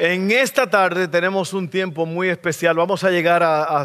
En esta tarde tenemos un tiempo muy especial. Vamos a llegar a,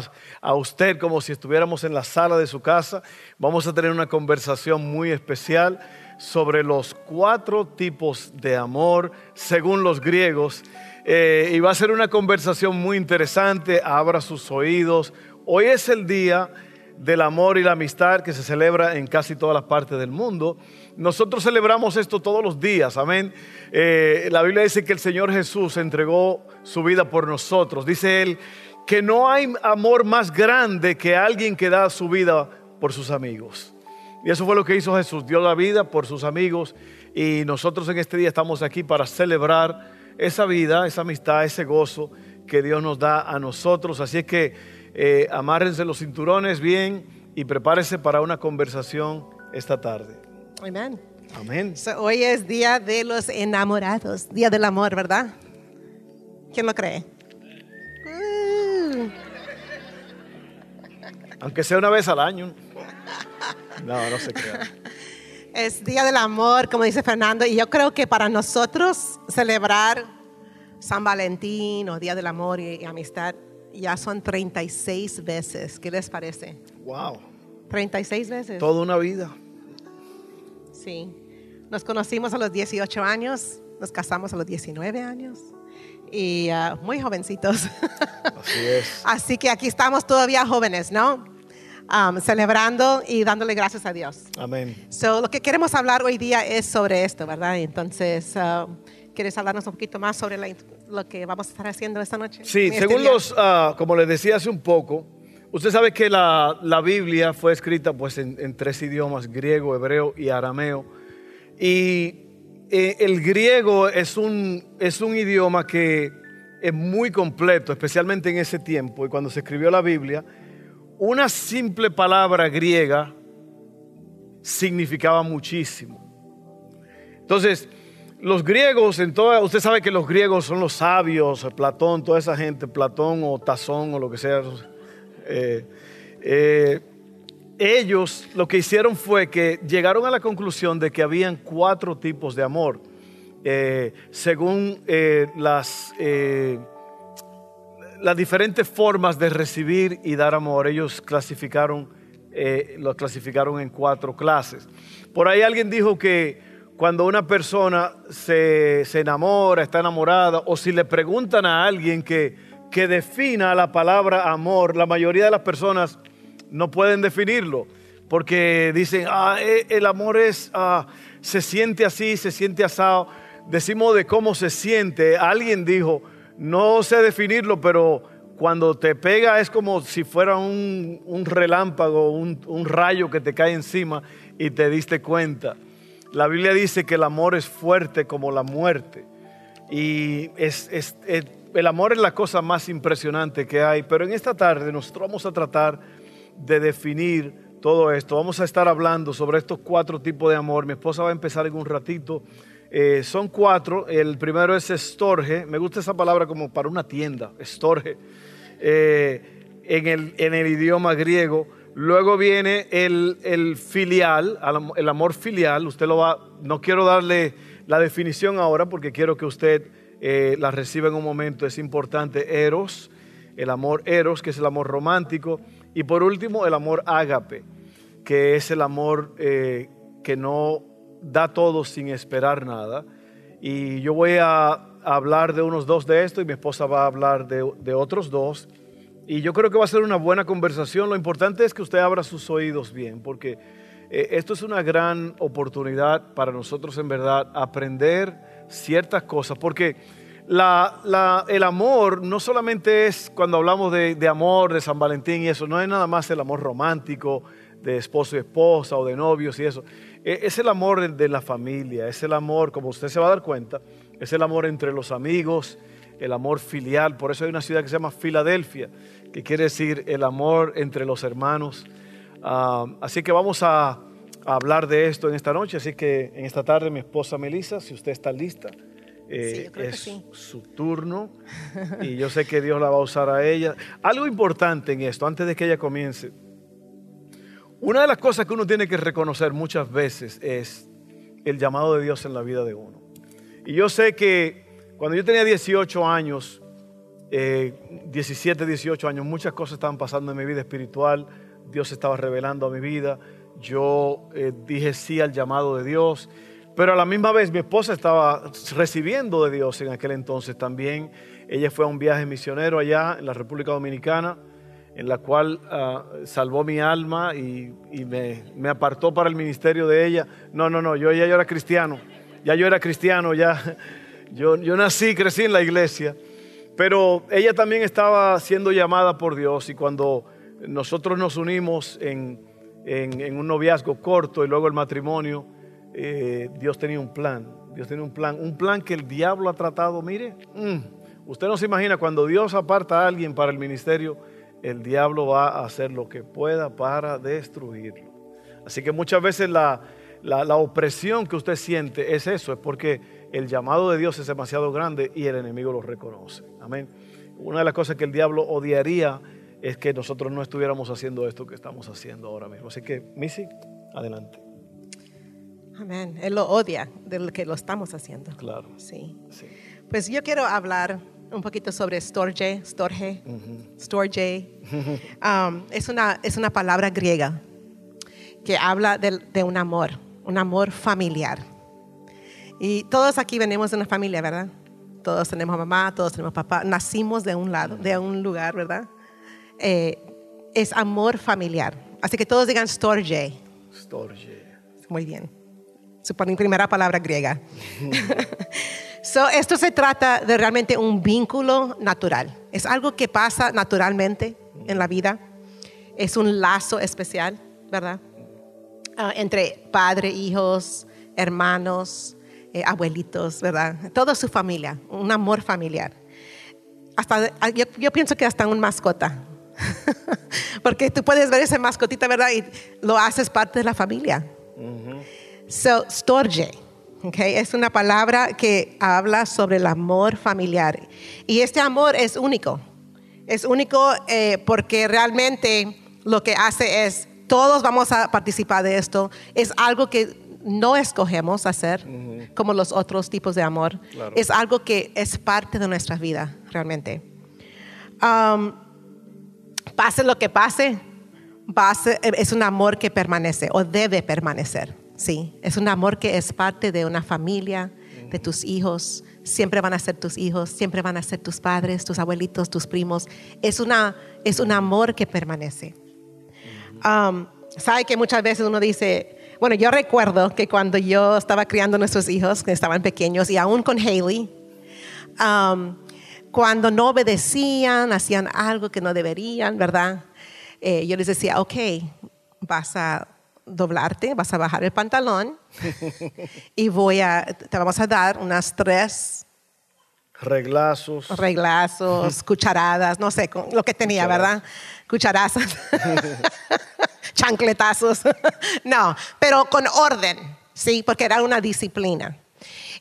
usted como si estuviéramos en la sala de su casa. Vamos a tener una conversación muy especial sobre los cuatro tipos de amor según los griegos. Eh, y va a ser una conversación muy interesante. Abra sus oídos. Hoy es el día del amor y la amistad que se celebra en casi todas las partes del mundo. Nosotros celebramos esto todos los días, amén. Eh, la Biblia dice que el Señor Jesús entregó su vida por nosotros. Dice Él que no hay amor más grande que alguien que da su vida por sus amigos. Y eso fue lo que hizo Jesús, dio la vida por sus amigos y nosotros en este día estamos aquí para celebrar esa vida, esa amistad, ese gozo que Dios nos da a nosotros. Así es que eh, amárrense los cinturones bien y prepárense para una conversación esta tarde. Amén. Amén. hoy es día de los enamorados, día del amor, ¿verdad? ¿Quién lo cree? Aunque sea una vez al año. No, no se crea. Es día del amor, como dice Fernando, y yo creo que para nosotros celebrar San Valentín o Día del Amor y, y Amistad ya son 36 veces. ¿Qué les parece? Wow. 36 veces. Toda una vida. Sí. Nos conocimos a los 18 años, nos casamos a los 19 años y ah, muy jovencitos. Así es. Así que aquí estamos todavía jóvenes, ¿no? Um, celebrando y dándole gracias a Dios. Amén. So, lo que queremos hablar hoy día es sobre esto, ¿verdad? Entonces, uh, ¿quieres hablarnos un poquito más sobre lo que vamos a estar haciendo esta noche? Sí, este según los, uh, como les decía hace un poco, Usted sabe que la, Biblia fue escrita pues en, tres idiomas, griego, hebreo y arameo. Y eh, el griego es un, es un idioma que es muy completo, especialmente en ese tiempo. Y cuando se escribió la Biblia, una simple palabra griega significaba muchísimo. Entonces, los griegos, en toda, usted sabe que los griegos son los sabios, Platón, toda esa gente, Platón o Tazón o lo que sea, eh, eh, ellos lo que hicieron fue que llegaron a la conclusión de que habían cuatro tipos de amor, eh, según las, las diferentes formas de recibir y dar amor. Ellos clasificaron, los clasificaron en cuatro clases. Por ahí alguien dijo que cuando una persona se, se enamora, está enamorada, o si le preguntan a alguien que que defina la palabra amor, la mayoría de las personas no pueden definirlo, porque dicen, ah, eh, el amor es, ah, se siente así, se siente asado. Decimos de cómo se siente. Alguien dijo, no sé definirlo, pero cuando te pega es como si fuera un, relámpago, un, rayo que te cae encima y te diste cuenta. La Biblia dice que el amor es fuerte como la muerte. Y es el amor es la cosa más impresionante que hay, pero en esta tarde nosotros vamos a tratar de definir todo esto. Vamos a estar hablando sobre estos cuatro tipos de amor. Mi esposa va a empezar en un ratito. Eh, son cuatro. El primero es estorge. Me gusta esa palabra como para una tienda, estorge, eh, en, el, en, el, idioma griego. Luego viene el, el, filial, el amor filial. Usted lo va, no quiero darle la definición ahora porque quiero que usted eh, la recibe en un momento, es importante. Eros, el amor eros, que es el amor romántico. Y por último, el amor ágape, que es el amor eh, que no da todo sin esperar nada. Y yo voy a hablar de unos dos de estos y mi esposa va a hablar de, de otros dos. Y yo creo que va a ser una buena conversación. Lo importante es que usted abra sus oídos bien, porque eh, esto es una gran oportunidad para nosotros en verdad aprender ciertas cosas, porque el amor no solamente es cuando hablamos de, amor, de San Valentín y eso, no es nada más el amor romántico de esposo y esposa o de novios y eso. E, es el amor de la familia, es el amor, como usted se va a dar cuenta, es el amor entre los amigos, el amor filial. Por eso hay una ciudad que se llama Filadelfia, que quiere decir el amor entre los hermanos. Ah, así que vamos a, hablar de esto en esta noche. Así que en esta tarde mi esposa Melissa, si usted está lista, eh, es su turno y yo sé que Dios la va a usar a ella. Algo importante en esto, antes de que ella comience. Una de las cosas que uno tiene que reconocer muchas veces es el llamado de Dios en la vida de uno. Y yo sé que cuando yo tenía 18 años, 17, eh, 18 años, muchas cosas estaban pasando en mi vida espiritual, Dios estaba revelando a mi vida, yo eh, dije sí al llamado de Dios, pero a la misma vez mi esposa estaba recibiendo de Dios en aquel entonces también. Ella fue a un viaje misionero allá en la República Dominicana, en la cual ah, salvó mi alma y, me, apartó para el ministerio de ella. No, no, no, yo ya yo era cristiano, ya yo era cristiano, ya yo, yo nací, crecí en la iglesia, pero ella también estaba siendo llamada por Dios y cuando nosotros nos unimos en, en un noviazgo corto y luego el matrimonio, eh, Dios tenía un plan. Dios tenía un plan, un plan que el diablo ha tratado, mire, mm, usted no se imagina, cuando Dios aparta a alguien para el ministerio, el diablo va a hacer lo que pueda para destruirlo. Así que muchas veces la, la, opresión que usted siente es eso, es porque el llamado de Dios es demasiado grande y el enemigo lo reconoce. Amén. Una de las cosas que el diablo odiaría es que nosotros no estuviéramos haciendo esto que estamos haciendo ahora mismo. Así que, Missy, adelante. Amén. Él lo odia de lo que lo estamos haciendo. Claro. Sí. Pues yo quiero hablar un poquito sobre storge, storge, storge. Um, es, una, es una palabra griega que habla de, de, un amor, un amor familiar. Y todos aquí venimos de una familia, ¿verdad? Todos tenemos mamá, todos tenemos papá, nacimos de un lado, de un lugar, ¿verdad? Eh, es amor familiar. Así que todos digan storge. Storge. Muy bien su primera palabra griega. so, esto se trata de realmente un vínculo natural. Es algo que pasa naturalmente en la vida. Es un lazo especial, ¿verdad? Ah, entre padre, hijos, hermanos, eh, abuelitos, ¿verdad? Toda su familia, un amor familiar. Hasta, ah, yo, pienso que hasta un mascota. Porque tú puedes ver esa mascotita, ¿verdad? Y lo haces parte de la familia. So, storge. Okay, es una palabra que habla sobre el amor familiar. Y este amor es único. Es único eh, porque realmente lo que hace es, todos vamos a participar de esto. Es algo que no escogemos hacer, como los otros tipos de amor. Es algo que es parte de nuestra vida, realmente. Um, pase lo que pase, es un amor que permanece o debe permanecer. Sí, es un amor que es parte de una familia, de tus hijos. Siempre van a ser tus hijos, siempre van a ser tus padres, tus abuelitos, tus primos. Es, una, es un amor que permanece. Um, Sabe que muchas veces uno dice, bueno, yo recuerdo que cuando yo estaba criando a nuestros hijos, que estaban pequeños, y aún con Haley, um, cuando no obedecían, hacían algo que no deberían, ¿verdad? Eh, yo les decía, ok, vas a doblarte, vas a bajar el pantalón y voy a, te vamos a dar unas tres reglazos, reglazos, cucharadas, no sé, lo que tenía, ¿verdad? Cucharazas, chancletazos, no, pero con orden, sí, porque era una disciplina.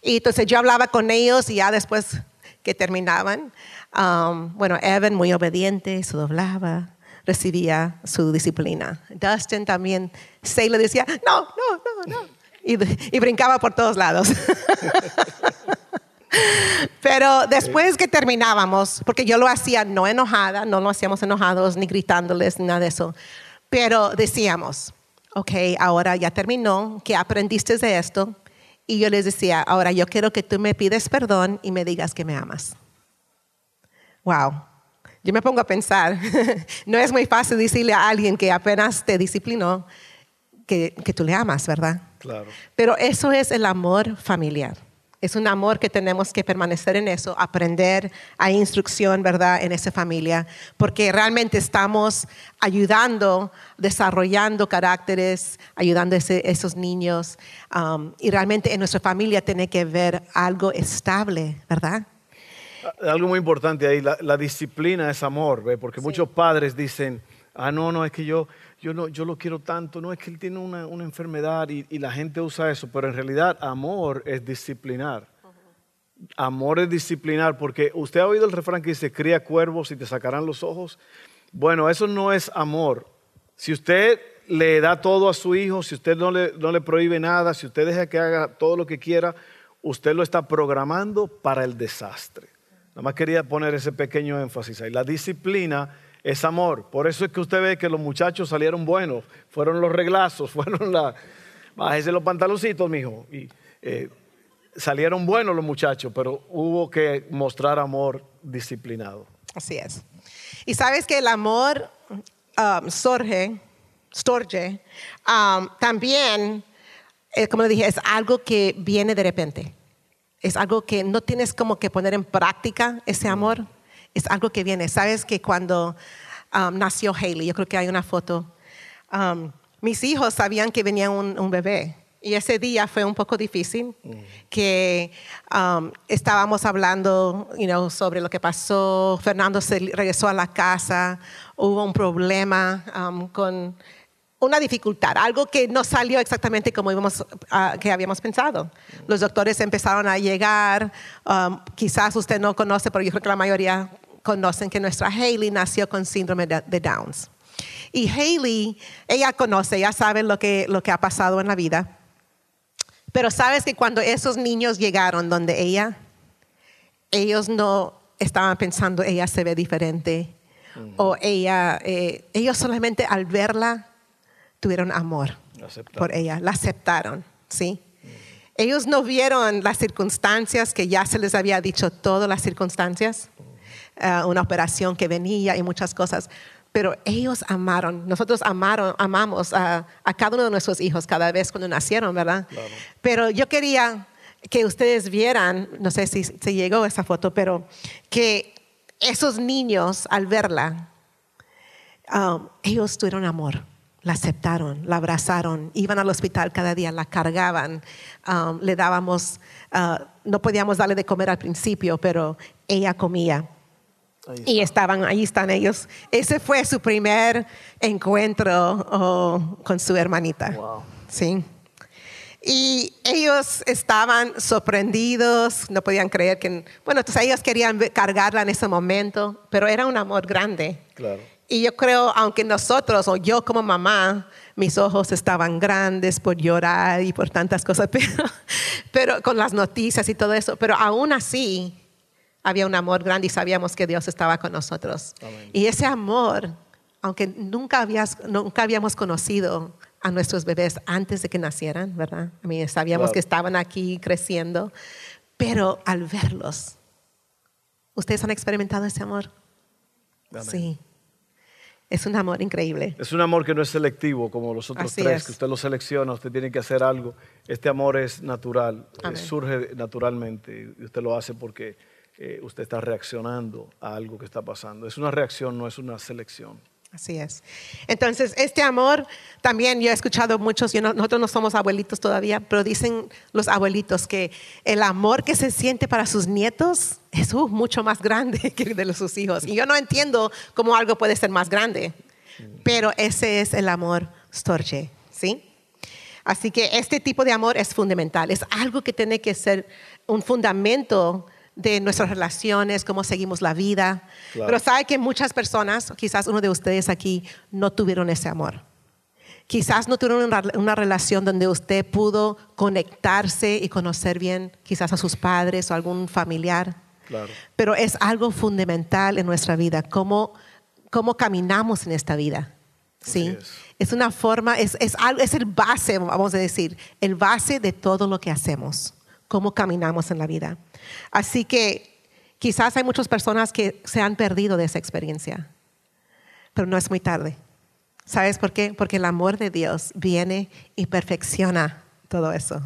Y entonces yo hablaba con ellos y ya después que terminaban, um, bueno, Evan muy obediente, se doblaba, recibía su disciplina. Dustin también se le decía, no, no, no, no. Y, y brincaba por todos lados. Pero después que terminábamos, porque yo lo hacía no enojada, no lo hacíamos enojados, ni gritándoles, ni nada de eso, pero decíamos, ok, ahora ya terminó, ¿qué aprendiste de esto? Y yo les decía, ahora yo quiero que tú me pides perdón y me digas que me amas. Wow, yo me pongo a pensar, no es muy fácil decirle a alguien que apenas te disciplinó que, que tú le amas, ¿verdad? Claro. Pero eso es el amor familiar. Es un amor que tenemos que permanecer en eso, aprender a instrucción, ¿verdad?, en esa familia, porque realmente estamos ayudando, desarrollando caracteres, ayudando a esos niños, um, y realmente en nuestra familia tiene que ver algo estable, ¿verdad? Algo muy importante ahí, la, la disciplina es amor, ¿ve? porque muchos padres dicen, ah, no, no, es que yo, yo, no, yo lo quiero tanto, no, es que él tiene una, una enfermedad y, y la gente usa eso, pero en realidad amor es disciplinar. Amor es disciplinar, porque usted ha oído el refrán que dice, cría cuervos y te sacarán los ojos. Bueno, eso no es amor. Si usted le da todo a su hijo, si usted no le, no le prohíbe nada, si usted deja que haga todo lo que quiera, usted lo está programando para el desastre. Nada más quería poner ese pequeño énfasis ahí. La disciplina es amor. Por eso es que usted ve que los muchachos salieron buenos. Fueron los reglazos, fueron la... Bájese los pantaloncitos, mijo. Y eh, salieron buenos los muchachos, pero hubo que mostrar amor disciplinado. Así es. Y sabes que el amor um, surge, storge, um, también, eh, como le dije, es algo que viene de repente. Es algo que no tienes como que poner en práctica ese amor. Es algo que viene. Sabes que cuando um, nació Haley, yo creo que hay una foto, um, mis hijos sabían que venía un, un bebé. Y ese día fue un poco difícil, que um, estábamos hablando you know, sobre lo que pasó, Fernando se regresó a la casa, hubo un problema um, con una dificultad, algo que no salió exactamente como íbamos, ah, que habíamos pensado. Los doctores empezaron a llegar, um, quizás usted no conoce, pero yo creo que la mayoría conocen que nuestra Haley nació con síndrome de, Downs. Y Haley, ella conoce, ella sabe lo que, lo que ha pasado en la vida. Pero sabes que cuando esos niños llegaron donde ella, ellos no estaban pensando, ella se ve diferente. O ella, eh, ellos solamente al verla tuvieron amor Aceptaron. por ella, la aceptaron, ¿sí? Ellos no vieron las circunstancias que ya se les había dicho todas las circunstancias, eh, una operación que venía y muchas cosas, pero ellos amaron, nosotros amaron, amamos a, a cada uno de nuestros hijos cada vez cuando nacieron, ¿verdad? Pero yo quería que ustedes vieran, no sé si se llegó esa foto, pero que esos niños al verla, um, ellos tuvieron amor, la aceptaron, la abrazaron, iban al hospital cada día, la cargaban, um, le dábamos, uh, no podíamos darle de comer al principio, pero ella comía. Ahí Y estaban, ahí están ellos. Ese fue su primer encuentro oh, con su hermanita. Wow. Sí. Y ellos estaban sorprendidos, no podían creer que, bueno, entonces ellos querían cargarla en ese momento, pero era un amor grande. Claro. Y yo creo, aunque nosotros, o yo como mamá, mis ojos estaban grandes por llorar y por tantas cosas, pero, pero con las noticias y todo eso, pero aún así había un amor grande y sabíamos que Dios estaba con nosotros. Amén. Y ese amor, aunque nunca, habías, nunca habíamos conocido a nuestros bebés antes de que nacieran, ¿verdad? I mean, sabíamos que estaban aquí creciendo, pero al verlos, ¿ustedes han experimentado ese amor? Amén. Sí. Es un amor increíble. Es un amor que no es selectivo como los otros Así tres, es. que usted lo selecciona, usted tiene que hacer algo. Este amor es natural, eh, Amén. surge naturalmente y usted lo hace porque eh, usted está reaccionando a algo que está pasando. Es una reacción, no es una selección. Así es. Entonces, este amor también yo he escuchado muchos, yo no- nosotros no somos abuelitos todavía, pero dicen los abuelitos que el amor que se siente para sus nietos es uh, mucho más grande que el de sus hijos. Y yo no entiendo cómo algo puede ser más grande, pero ese es el amor storge, ¿sí? Así que este tipo de amor es fundamental, es algo que tiene que ser un fundamento de nuestras relaciones, cómo seguimos la vida. Claro. Pero sabe que muchas personas, quizás uno de ustedes aquí, no tuvieron ese amor. Quizás no tuvieron una, una relación donde usted pudo conectarse y conocer bien quizás a sus padres o algún familiar. Claro. Pero es algo fundamental en nuestra vida, cómo, cómo caminamos en esta vida. ¿sí? Es. Es una forma, es, es, es el base, vamos a decir, el base de todo lo que hacemos, cómo caminamos en la vida. Así que quizás hay muchas personas que se han perdido de esa experiencia, pero no es muy tarde. ¿Sabes por qué? Porque el amor de Dios viene y perfecciona todo eso.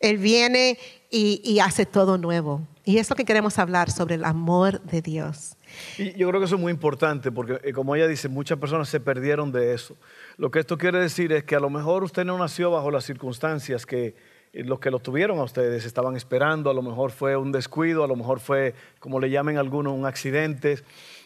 Él viene y, y hace todo nuevo. Y es lo que queremos hablar sobre el amor de Dios. Y yo creo que eso es muy importante porque, eh, como ella dice, muchas personas se perdieron de eso. Lo que esto quiere decir es que a lo mejor usted no nació bajo las circunstancias que los que lo tuvieron a ustedes estaban esperando, a lo mejor fue un descuido, a lo mejor fue, como le llamen algunos, un accidente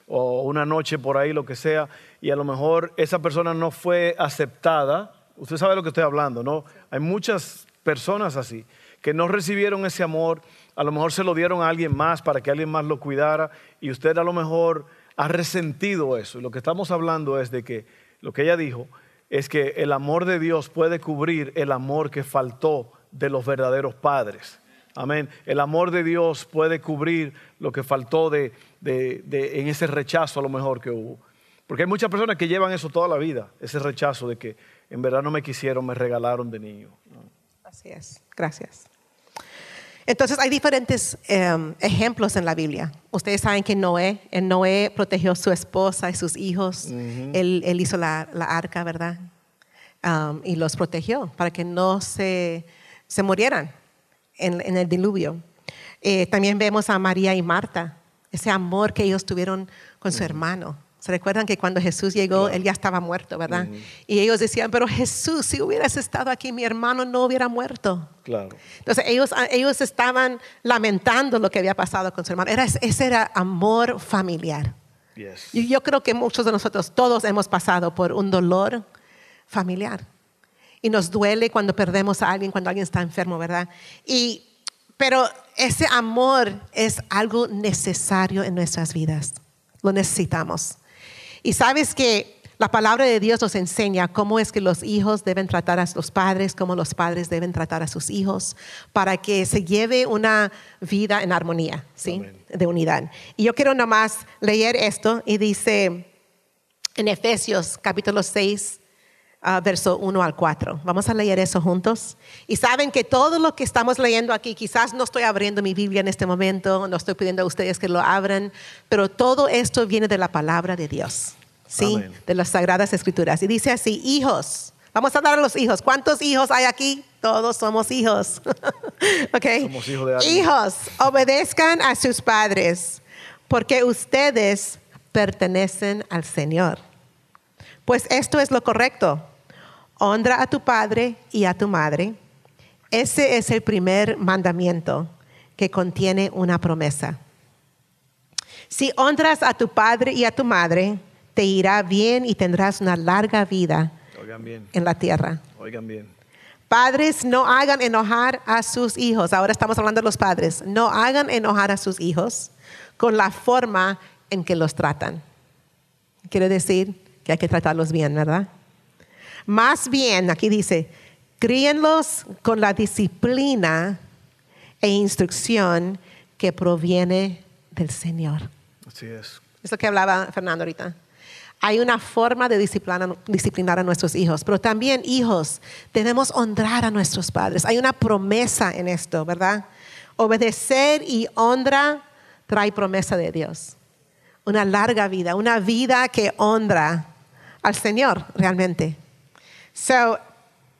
o una noche por ahí, lo que sea, y a lo mejor esa persona no fue aceptada. Usted sabe lo que estoy hablando, ¿no? Hay muchas personas así que no recibieron ese amor, a lo mejor se lo dieron a alguien más para que alguien más lo cuidara y usted a lo mejor ha resentido eso. Y lo que estamos hablando es de que lo que ella dijo es que el amor de Dios puede cubrir el amor que faltó de los verdaderos padres. Amén. El amor de Dios puede cubrir lo que faltó de, en ese rechazo a lo mejor que hubo. Porque hay muchas personas que llevan eso toda la vida, ese rechazo de que en verdad no me quisieron, me regalaron de niño. Así es, gracias. Entonces hay diferentes em, ejemplos en la Biblia. Ustedes saben que Noé, Noé protegió a su esposa y sus hijos. él, hizo la, arca, ¿verdad? y los protegió para que no se, se murieran en, el diluvio. Eh, también vemos a María y Marta, ese amor que ellos tuvieron con su hermano. ¿Se recuerdan que cuando Jesús llegó, él ya estaba muerto, verdad? Y ellos decían, pero Jesús, si hubieras estado aquí, mi hermano no hubiera muerto. Claro. Entonces ellos, ellos estaban lamentando lo que había pasado con su hermano. Era, ese era amor familiar. Y yo creo que muchos de nosotros, todos hemos pasado por un dolor familiar. Y nos duele cuando perdemos a alguien, cuando alguien está enfermo, ¿verdad? Y, pero ese amor es algo necesario en nuestras vidas. Lo necesitamos. Y sabes que la palabra de Dios nos enseña cómo es que los hijos deben tratar a los padres, cómo los padres deben tratar a sus hijos, para que se lleve una vida en armonía, ¿sí? De unidad. Y yo quiero nomás leer esto y dice en Efesios capítulo 6, ah, verso 1 al 4. Vamos a leer eso juntos. Y saben que todo lo que estamos leyendo aquí, quizás no estoy abriendo mi Biblia en este momento, no estoy pidiendo a ustedes que lo abran, pero todo esto viene de la palabra de Dios. ¿sí? De las Sagradas Escrituras. Y dice así, hijos. Vamos a dar a los hijos. ¿Cuántos hijos hay aquí? Todos somos hijos. ok. Somos hijos, de hijos, obedezcan a sus padres, porque ustedes pertenecen al Señor. Pues esto es lo correcto. Honra a tu padre y a tu madre. Ese es el primer mandamiento que contiene una promesa. Si honras a tu padre y a tu madre, te irá bien y tendrás una larga vida en la tierra. Oigan bien. Padres, no hagan enojar a sus hijos. Ahora estamos hablando de los padres. No hagan enojar a sus hijos con la forma en que los tratan. Quiere decir que hay que tratarlos bien, ¿verdad? Más bien, aquí dice, críenlos con la disciplina e instrucción que proviene del Señor. Así es. Es lo que hablaba Fernando ahorita. Hay una forma de disciplinar, a nuestros hijos, pero también hijos, debemos honrar a nuestros padres. Hay una promesa en esto, ¿verdad? Obedecer y honra trae promesa de Dios. Una larga vida, una vida que honra al Señor realmente. So,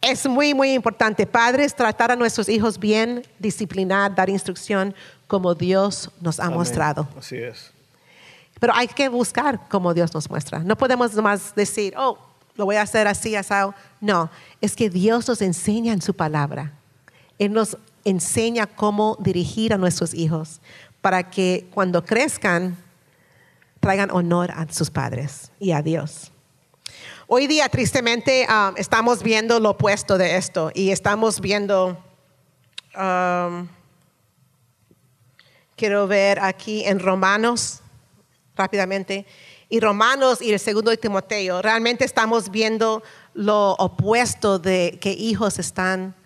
es muy, muy importante, padres, tratar a nuestros hijos bien, disciplinar, dar instrucción como Dios nos ha mostrado. Así es. Pero hay que buscar como Dios nos muestra. No podemos nomás decir, oh, lo voy a hacer así, asado. No, es que Dios nos enseña en su palabra. Él nos enseña cómo dirigir a nuestros hijos para que cuando crezcan traigan honor a sus padres y a Dios. Hoy día, tristemente, um, estamos viendo lo opuesto de esto y estamos viendo, um, quiero ver aquí en Romanos rápidamente. Y Romanos y el segundo de Timoteo, realmente estamos viendo lo opuesto de que hijos están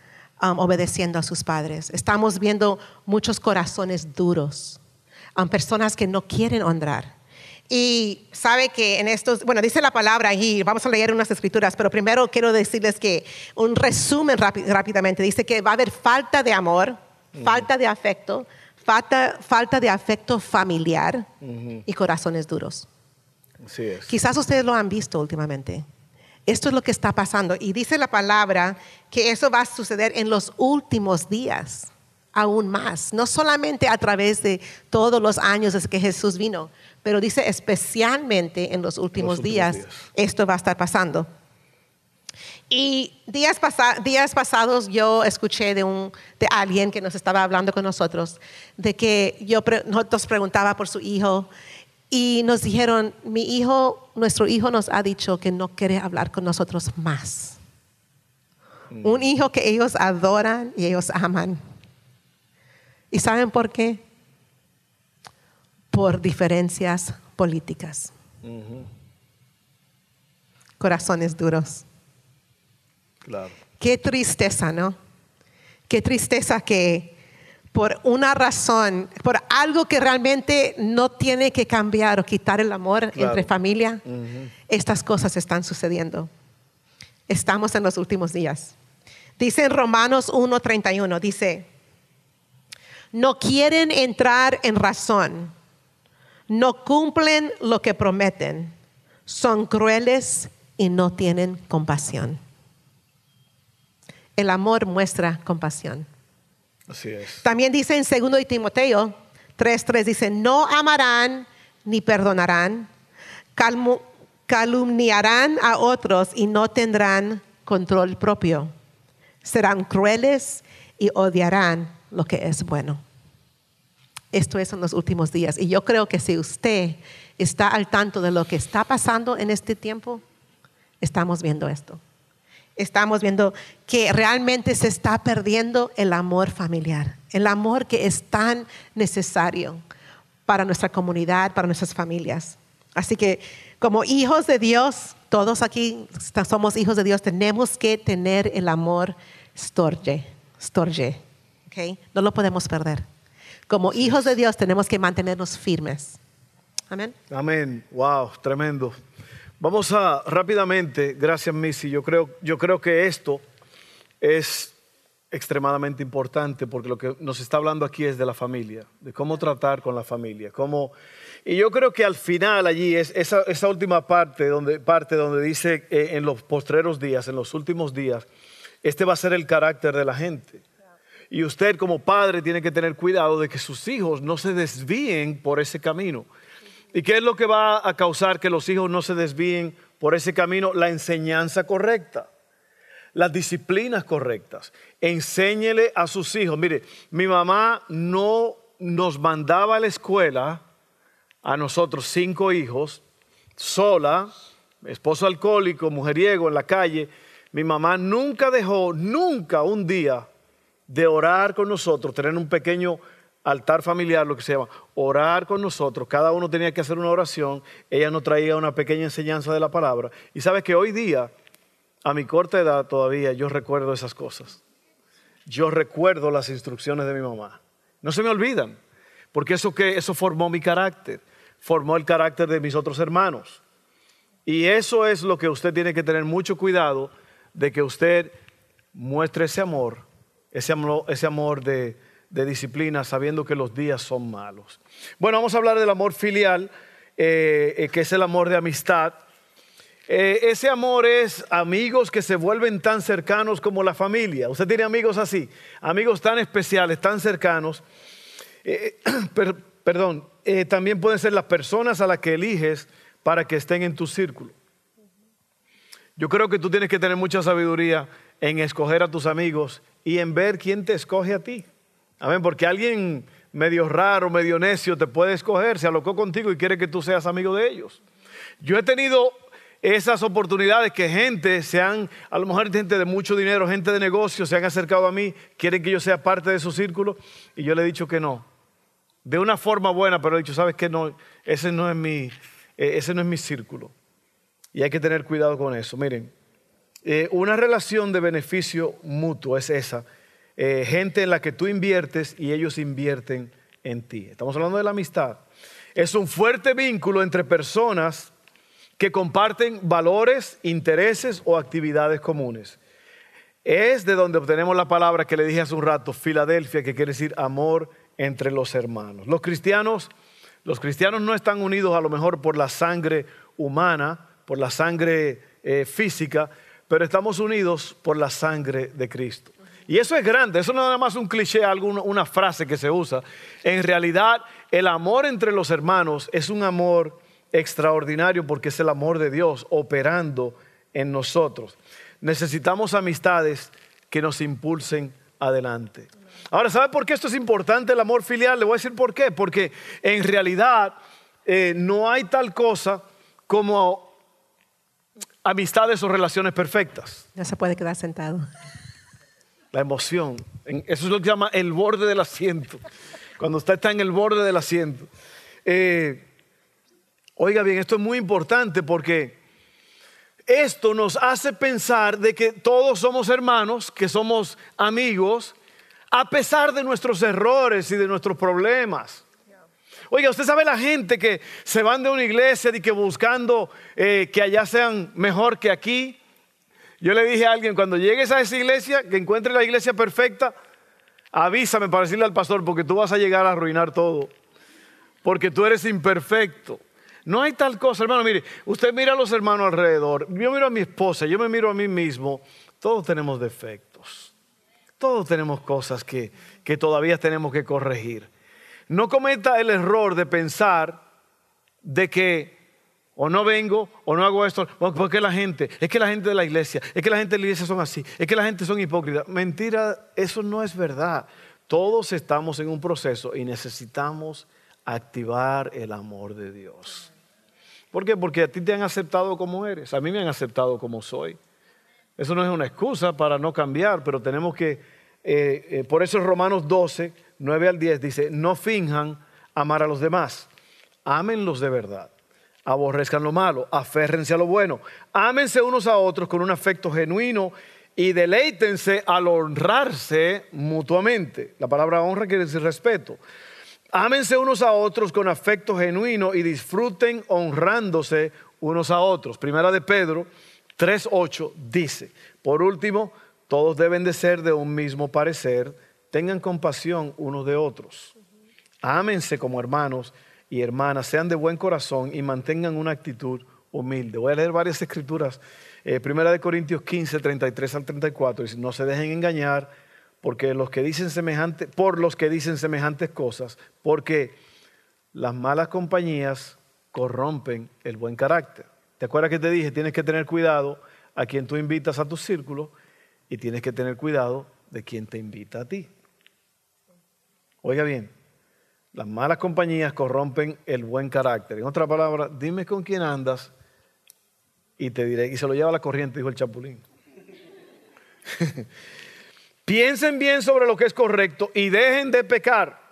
um, obedeciendo a sus padres. Estamos viendo muchos corazones duros, um, personas que no quieren honrar. Y sabe que en estos, bueno, dice la palabra ahí, vamos a leer unas escrituras, pero primero quiero decirles que un resumen rápidamente, dice que va a haber falta de amor, falta de afecto, falta, falta de afecto familiar y corazones duros. Quizás ustedes lo han visto últimamente. Esto es lo que está pasando. Y dice la palabra que eso va a suceder en los últimos días, aún más. No solamente a través de todos los años desde que Jesús vino, pero dice especialmente en los últimos, días, esto va a estar pasando. Y días, pasa- días pasados yo escuché de, un, de alguien que nos estaba hablando con nosotros, de que yo nosotros preguntaba por su hijo y nos dijeron, mi hijo, nuestro hijo nos ha dicho que no quiere hablar con nosotros más. Un hijo que ellos adoran y ellos aman. ¿Y saben por qué? Por diferencias políticas. Corazones duros. Claro. Qué tristeza, ¿no? Qué tristeza que por una razón, por algo que realmente no tiene que cambiar o quitar el amor Claro. entre familia, estas cosas están sucediendo. Estamos en los últimos días. Dice en Romanos 1:31, dice, no quieren entrar en razón, no cumplen lo que prometen, son crueles y no tienen compasión. El amor muestra compasión. Así es. También dice en 2 de Timoteo 3:3 dice, "No amarán ni perdonarán, calmu- calumniarán a otros y no tendrán control propio. Serán crueles y odiarán lo que es bueno." Esto es en los últimos días y yo creo que si usted está al tanto de lo que está pasando en este tiempo, estamos viendo esto estamos viendo que realmente se está perdiendo el amor familiar, el amor que es tan necesario para nuestra comunidad, para nuestras familias. Así que como hijos de Dios, todos aquí somos hijos de Dios, tenemos que tener el amor storge, storge, ¿ok? No lo podemos perder. Como hijos de Dios tenemos que mantenernos firmes. Amén. Amén. Wow, tremendo. Vamos a rápidamente, gracias Missy, yo creo, yo creo que esto es extremadamente importante porque lo que nos está hablando aquí es de la familia, de cómo tratar con la familia, cómo y yo creo que al final allí es esa, esa última parte donde, parte donde dice eh, en los postreros días, en los últimos días, este va a ser el carácter de la gente. Y usted como padre tiene que tener cuidado de que sus hijos no se desvíen por ese camino. ¿Y qué es lo que va a causar que los hijos no se desvíen por ese camino? La enseñanza correcta, las disciplinas correctas. Enséñele a sus hijos. Mire, mi mamá no nos mandaba a la escuela, a nosotros cinco hijos, sola, esposo alcohólico, mujeriego en la calle. Mi mamá nunca dejó, nunca un día de orar con nosotros, tener un pequeño altar familiar, lo que se llama, orar con nosotros. Cada uno tenía que hacer una oración. Ella nos traía una pequeña enseñanza de la palabra. Y sabes que hoy día, a mi corta edad todavía, yo recuerdo esas cosas. Yo recuerdo las instrucciones de mi mamá. No se me olvidan, porque eso, que, eso formó mi carácter, formó el carácter de mis otros hermanos. Y eso es lo que usted tiene que tener mucho cuidado de que usted muestre ese amor, ese amor, ese amor de, disciplina, sabiendo que los días son malos. Bueno, vamos a hablar del amor filial, eh, eh, que es el amor de amistad. Eh, ese amor es amigos que se vuelven tan cercanos como la familia. Usted tiene amigos así, amigos tan especiales, tan cercanos. Per- perdón, también pueden ser las personas a las que eliges para que estén en tu círculo. Yo creo que tú tienes que tener mucha sabiduría en escoger a tus amigos y en ver quién te escoge a ti. Amén, porque alguien medio raro, medio necio te puede escoger, se alocó contigo y quiere que tú seas amigo de ellos. Yo he tenido esas oportunidades que gente se han, a lo mejor gente de mucho dinero, gente de negocio, se han acercado a mí, quieren que yo sea parte de su círculo y yo le he dicho que no. De una forma buena, pero he dicho, ¿sabes qué? No, ese no es mi, eh, ese no es mi círculo. Y hay que tener cuidado con eso. Miren, eh, una relación de beneficio mutuo es esa. Eh, gente en la que tú inviertes y ellos invierten en ti. Estamos hablando de la amistad. Es un fuerte vínculo entre personas que comparten valores, intereses o actividades comunes. Es de donde obtenemos la palabra que le dije hace un rato, Filadelfia, que quiere decir amor entre los hermanos. Los cristianos, los cristianos no están unidos a lo mejor por la sangre humana, por la sangre eh, física, pero estamos unidos por la sangre de Cristo. Y eso es grande, eso no es nada más un cliché, alguna, una frase que se usa. En realidad, el amor entre los hermanos es un amor extraordinario porque es el amor de Dios operando en nosotros. necesitamos amistades que nos impulsen adelante. Ahora, ¿sabe por qué esto es importante, el amor filial? Le voy a decir por qué. Porque en realidad eh, no hay tal cosa como amistades o relaciones perfectas. No se puede quedar sentado. La emoción. Eso es lo que se llama el borde del asiento. Cuando usted está en el borde del asiento. Eh, oiga bien, esto es muy importante porque esto nos hace pensar de que todos somos hermanos, que somos amigos, a pesar de nuestros errores y de nuestros problemas. Oiga, usted sabe la gente que se van de una iglesia y que buscando eh, que allá sean mejor que aquí. Yo le dije a alguien, cuando llegues a esa iglesia, que encuentre la iglesia perfecta, avísame para decirle al pastor, porque tú vas a llegar a arruinar todo. Porque tú eres imperfecto. No hay tal cosa, hermano. Mire, usted mira a los hermanos alrededor. Yo miro a mi esposa, yo me miro a mí mismo. Todos tenemos defectos. Todos tenemos cosas que, que todavía tenemos que corregir. No cometa el error de pensar de que o no vengo o no hago esto, porque la gente, es que la gente de la iglesia, es que la gente de la iglesia son así, es que la gente son hipócritas. Mentira, eso no es verdad. Todos estamos en un proceso y necesitamos activar el amor de Dios. ¿Por qué? Porque a ti te han aceptado como eres, a mí me han aceptado como soy. Eso no es una excusa para no cambiar, pero tenemos que, eh, eh, por eso Romanos 12, 9 al 10 dice, no finjan amar a los demás, ámenlos de verdad, aborrezcan lo malo, aférrense a lo bueno, ámense unos a otros con un afecto genuino y deleítense al honrarse mutuamente. La palabra honra quiere decir respeto. Ámense unos a otros con afecto genuino y disfruten honrándose unos a otros. Primera de Pedro 3.8 dice, por último, todos deben de ser de un mismo parecer, tengan compasión unos de otros. Ámense como hermanos y hermanas, sean de buen corazón y mantengan una actitud humilde. Voy a leer varias escrituras. Eh, primera de Corintios 15, 33 al 34, dice, no se dejen engañar porque los que dicen semejante, por los que dicen semejantes cosas, porque las malas compañías corrompen el buen carácter. ¿Te acuerdas que te dije? Tienes que tener cuidado a quien tú invitas a tu círculo y tienes que tener cuidado de quien te invita a ti. Oiga bien, las malas compañías corrompen el buen carácter. En otra palabra, dime con quién andas y te diré, y se lo lleva la corriente, dijo el chapulín. Piensen bien sobre lo que es correcto y dejen de pecar.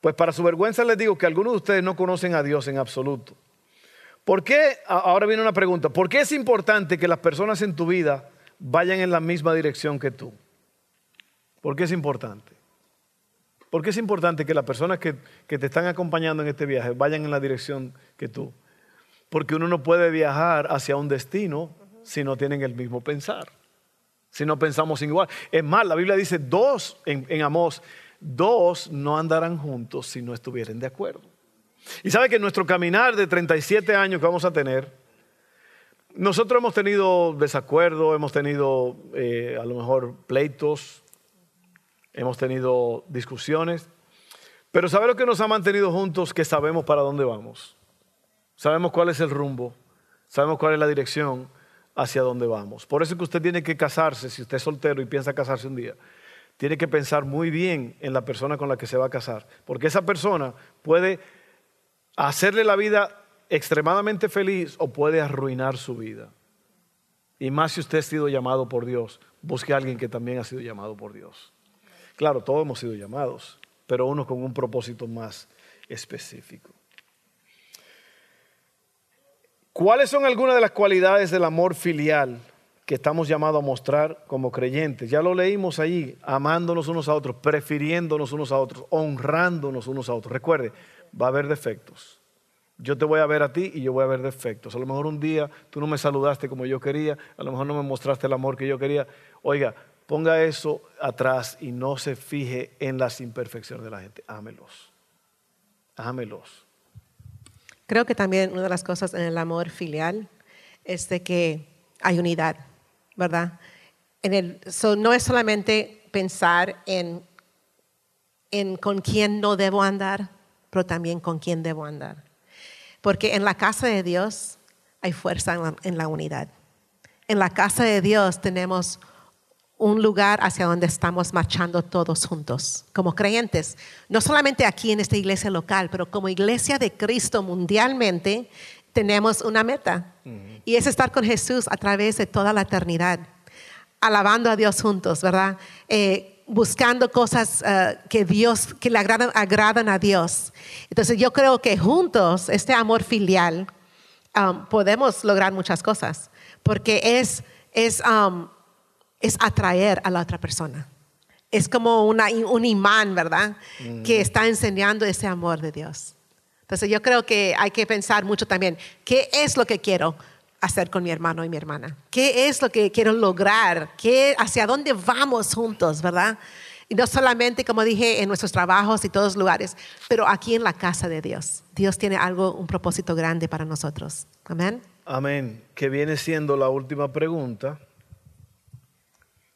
Pues para su vergüenza les digo que algunos de ustedes no conocen a Dios en absoluto. ¿Por qué? Ahora viene una pregunta. ¿Por qué es importante que las personas en tu vida vayan en la misma dirección que tú? ¿Por qué es importante? ¿Por qué es importante que las personas que, que te están acompañando en este viaje vayan en la dirección que tú? Porque uno no puede viajar hacia un destino si no tienen el mismo pensar si no pensamos igual. Es más, la Biblia dice dos en, en Amós, dos no andarán juntos si no estuvieran de acuerdo. Y sabe que nuestro caminar de 37 años que vamos a tener, nosotros hemos tenido desacuerdo, hemos tenido eh, a lo mejor pleitos, hemos tenido discusiones, pero ¿sabe lo que nos ha mantenido juntos? Que sabemos para dónde vamos, sabemos cuál es el rumbo, sabemos cuál es la dirección hacia dónde vamos. Por eso es que usted tiene que casarse, si usted es soltero y piensa casarse un día, tiene que pensar muy bien en la persona con la que se va a casar, porque esa persona puede hacerle la vida extremadamente feliz o puede arruinar su vida. Y más si usted ha sido llamado por Dios, busque a alguien que también ha sido llamado por Dios. Claro, todos hemos sido llamados, pero uno con un propósito más específico. ¿Cuáles son algunas de las cualidades del amor filial que estamos llamados a mostrar como creyentes? Ya lo leímos allí, amándonos unos a otros, prefiriéndonos unos a otros, honrándonos unos a otros. Recuerde, va a haber defectos. Yo te voy a ver a ti y yo voy a ver defectos. A lo mejor un día tú no me saludaste como yo quería, a lo mejor no me mostraste el amor que yo quería. Oiga, ponga eso atrás y no se fije en las imperfecciones de la gente. Ámelos. Ámelos. Creo que también una de las cosas en el amor filial es de que hay unidad, ¿verdad? En el, no es solamente pensar en, en con quién no debo andar, pero también con quién debo andar. Porque en la casa de Dios hay fuerza en la, unidad. en la casa de Dios tenemos un lugar hacia donde estamos marchando todos juntos, como creyentes. No solamente aquí en esta iglesia local, pero como iglesia de Cristo mundialmente, tenemos una meta. Y es estar con Jesús a través de toda la eternidad, alabando a Dios juntos, ¿verdad? Eh, buscando cosas eh, que Dios, que le agradan, agradan a Dios. Entonces yo creo que juntos, este amor filial, um, podemos lograr muchas cosas, porque es, es um, es atraer a la otra persona. Es como un imán, ¿verdad? Que está enseñando ese amor de Dios. Entonces yo creo que hay que pensar mucho también, ¿qué es lo que quiero hacer con mi hermano y mi hermana? ¿Qué es lo que quiero lograr? ¿Qué, ¿Hacia dónde vamos juntos, verdad? Y no solamente, como dije, en nuestros trabajos y todos los lugares, pero aquí en la casa de Dios. Dios tiene algo, un propósito grande para nosotros. Amén. Amén. Que viene siendo la última pregunta.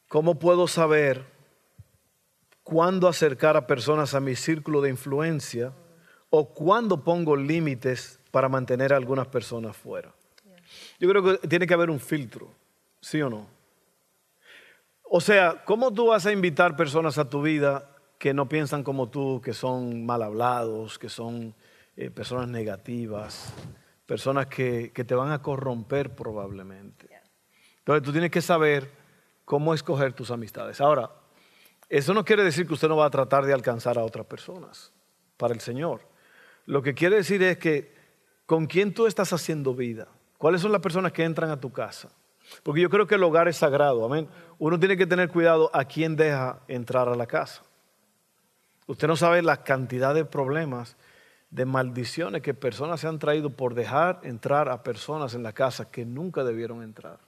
¿Cómo puedo saber cuándo acercar a personas a mi círculo de influencia o cuándo pongo límites para mantener a algunas personas fuera? Yo creo que tiene que haber un filtro, ¿sí o no? O sea, ¿cómo tú vas a invitar personas a tu vida que no piensan como tú, que son mal hablados, que son eh, personas negativas, personas que, que te van a corromper probablemente? Entonces tú tienes que saber cómo escoger tus amistades. Ahora, eso no quiere decir que usted no va a tratar de alcanzar a otras personas para el Señor. Lo que quiere decir es que con quién tú estás haciendo vida, cuáles son las personas que entran a tu casa. Porque yo creo que el hogar es sagrado, amén. Uno tiene que tener cuidado a quién deja entrar a la casa. Usted no sabe la cantidad de problemas, de maldiciones que personas se han traído por dejar entrar a personas en la casa que nunca debieron entrar.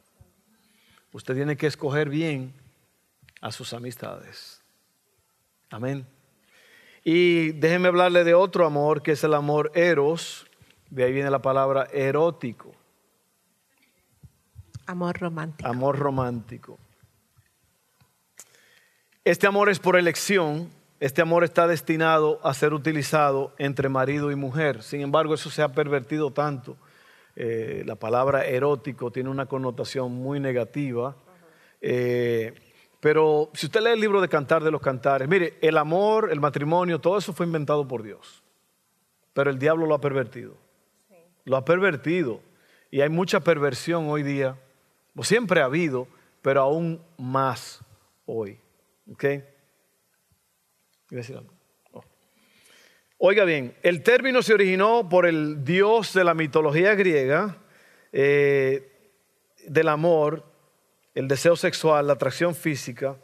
Usted tiene que escoger bien a sus amistades. Amén. Y déjenme hablarle de otro amor que es el amor eros. De ahí viene la palabra erótico. Amor romántico. Amor romántico. Este amor es por elección. Este amor está destinado a ser utilizado entre marido y mujer. Sin embargo, eso se ha pervertido tanto eh, la palabra erótico tiene una connotación muy negativa. Eh, pero si usted lee el libro de Cantar de los Cantares, mire, el amor, el matrimonio, todo eso fue inventado por Dios. Pero el diablo lo ha pervertido. Lo ha pervertido. Y hay mucha perversión hoy día. O siempre ha habido, pero aún más hoy. ¿Ok? Oiga bien, el término se originó por el dios de la mitología griega, eh, del amor, el deseo sexual, la atracción física,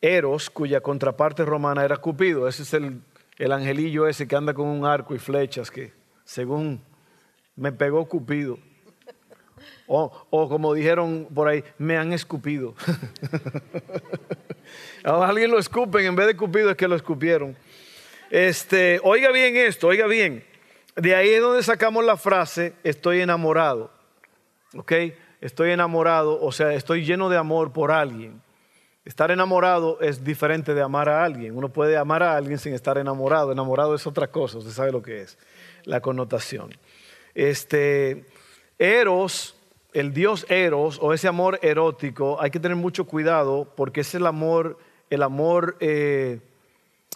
Eros, cuya contraparte romana era Cupido. Ese es el, el angelillo ese que anda con un arco y flechas, que según me pegó Cupido. O, o, como dijeron por ahí, me han escupido. alguien lo escupen, en vez de Cupido es que lo escupieron. Este, oiga bien esto, oiga bien. De ahí es donde sacamos la frase, estoy enamorado. ¿Ok? Estoy enamorado, o sea, estoy lleno de amor por alguien. Estar enamorado es diferente de amar a alguien. Uno puede amar a alguien sin estar enamorado. Enamorado es otra cosa, usted sabe lo que es, la connotación. Este, Eros, el dios Eros o ese amor erótico, hay que tener mucho cuidado porque es el amor, el amor eh,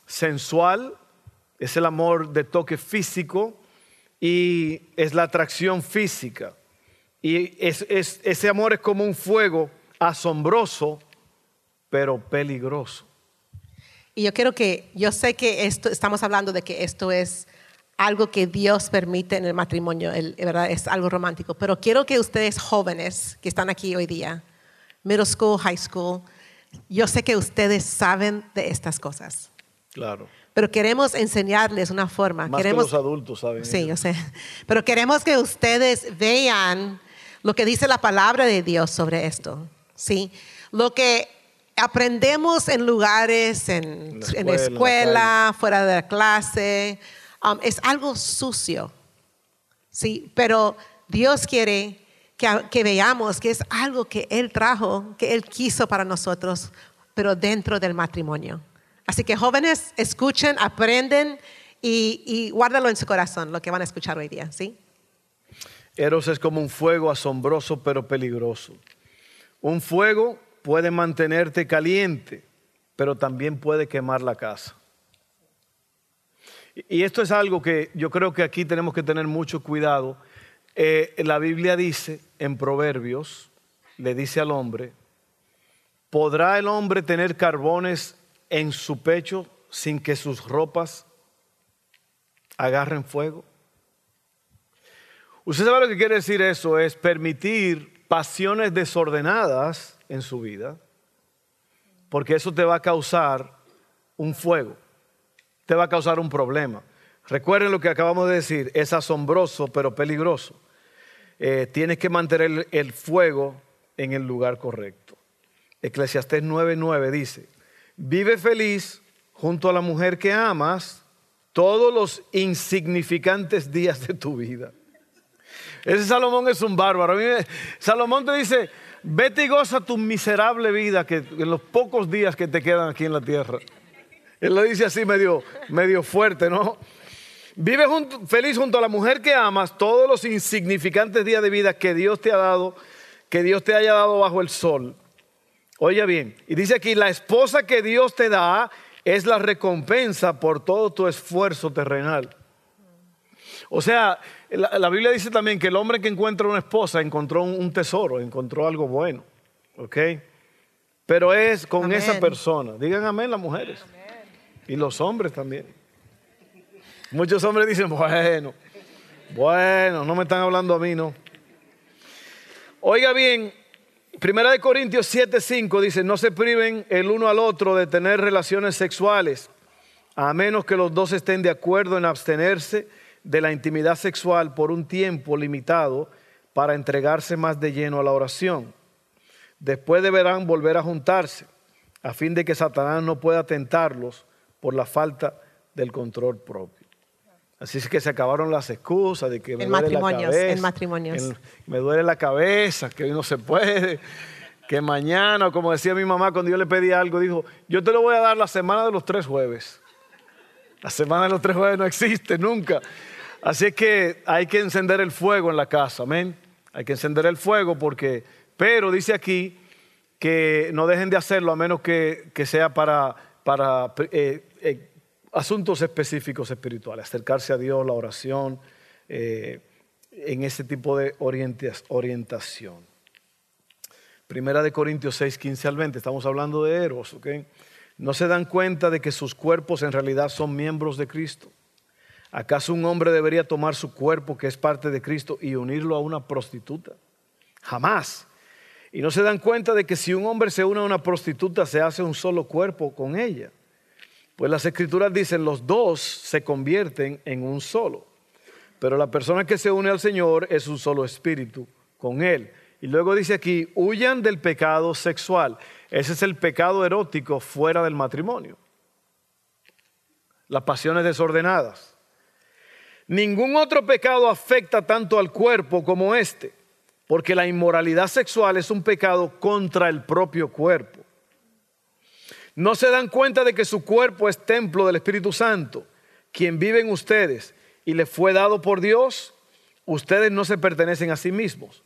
sensual, es el amor de toque físico y es la atracción física. Y ese amor es como un fuego asombroso, pero peligroso. Y yo quiero que, yo sé que esto, estamos hablando de que esto es algo que Dios permite en el matrimonio, ¿verdad? es algo romántico, pero quiero que ustedes jóvenes que están aquí hoy día, middle school, high school, yo sé que ustedes saben de estas cosas. Claro. Pero queremos enseñarles una forma. Más queremos, que los adultos saben. Sí, yo sé. Pero queremos que ustedes vean lo que dice la palabra de Dios sobre esto. ¿sí? Lo que aprendemos en lugares, en, la escuela, fuera de la clase, um, es algo sucio. ¿sí? Pero Dios quiere que, que veamos que es algo que Él trajo, que Él quiso para nosotros, pero dentro del matrimonio. Así que jóvenes, escuchen, aprenden y, y guárdalo en su corazón, lo que van a escuchar hoy día, ¿sí? Eros es como un fuego asombroso pero peligroso. Un fuego puede mantenerte caliente, pero también puede quemar la casa. Y esto es algo que yo creo que aquí tenemos que tener mucho cuidado. Eh, la Biblia dice en Proverbios, le dice al hombre, ¿podrá el hombre tener carbones en su pecho sin que sus ropas agarren fuego? Usted sabe lo que quiere decir eso, es permitir pasiones desordenadas en su vida, porque eso te va a causar un fuego te va a causar un problema. Recuerden lo que acabamos de decir, es asombroso pero peligroso. Eh, tienes que mantener el fuego en el lugar correcto. Eclesiastés 9:9 dice, vive feliz junto a la mujer que amas todos los insignificantes días de tu vida. Ese Salomón es un bárbaro. Salomón te dice, vete y goza tu miserable vida que, en los pocos días que te quedan aquí en la tierra. Él lo dice así medio, medio fuerte, ¿no? Vive feliz junto a la mujer que amas todos los insignificantes días de vida que Dios te ha dado, que Dios te haya dado bajo el sol. Oye bien, y dice aquí, la esposa que Dios te da es la recompensa por todo tu esfuerzo terrenal. O sea, la, Biblia dice también que el hombre que encuentra una esposa encontró un, tesoro, encontró algo bueno. ¿Ok? Pero es con esa persona. Digan amén las mujeres. Y los hombres también. Muchos hombres dicen, bueno, bueno, no me están hablando a mí, no. Oiga bien, Primera de Corintios 7:5 dice, no se priven el uno al otro de tener relaciones sexuales, a menos que los dos estén de acuerdo en abstenerse de la intimidad sexual por un tiempo limitado para entregarse más de lleno a la oración. Después deberán volver a juntarse, a fin de que Satanás no pueda tentarlos por la falta del control propio. Así es que se acabaron las excusas de que me duele la cabeza. En matrimonios. me duele la cabeza, que hoy no se puede, que mañana, como decía mi mamá cuando yo le pedí algo, dijo, yo te lo voy a dar la semana de los tres jueves. La semana de los tres jueves no existe nunca. Así es que hay que encender el fuego en la casa, amén. Hay que encender el fuego porque, pero dice aquí que no dejen de hacerlo a menos que, sea para, para eh, eh, asuntos específicos espirituales, acercarse a Dios, la oración, eh, en ese tipo de orientación. Primera de Corintios 6, 15 al 20, estamos hablando de Eros, ¿ok? No se dan cuenta de que sus cuerpos en realidad son miembros de Cristo. ¿Acaso un hombre debería tomar su cuerpo, que es parte de Cristo, y unirlo a una prostituta? Jamás. Y no se dan cuenta de que si un hombre se une a una prostituta, se hace un solo cuerpo con ella. Pues las escrituras dicen, los dos se convierten en un solo. Pero la persona que se une al Señor es un solo espíritu con Él. Y luego dice aquí, huyan del pecado sexual. Ese es el pecado erótico fuera del matrimonio. Las pasiones desordenadas. Ningún otro pecado afecta tanto al cuerpo como este, porque la inmoralidad sexual es un pecado contra el propio cuerpo. No se dan cuenta de que su cuerpo es templo del Espíritu Santo, quien vive en ustedes y le fue dado por Dios. Ustedes no se pertenecen a sí mismos,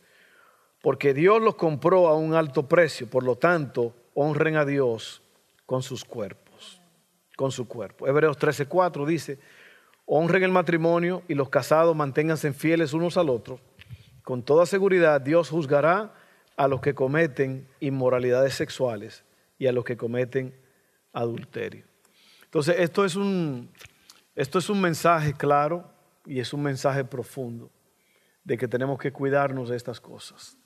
porque Dios los compró a un alto precio. Por lo tanto, honren a Dios con sus cuerpos, con su cuerpo. Hebreos 13:4 dice, honren el matrimonio y los casados manténganse fieles unos al otro. Con toda seguridad, Dios juzgará a los que cometen inmoralidades sexuales y a los que cometen adulterio. Entonces, esto es un, esto es un mensaje claro y es un mensaje profundo de que tenemos que cuidarnos de estas cosas.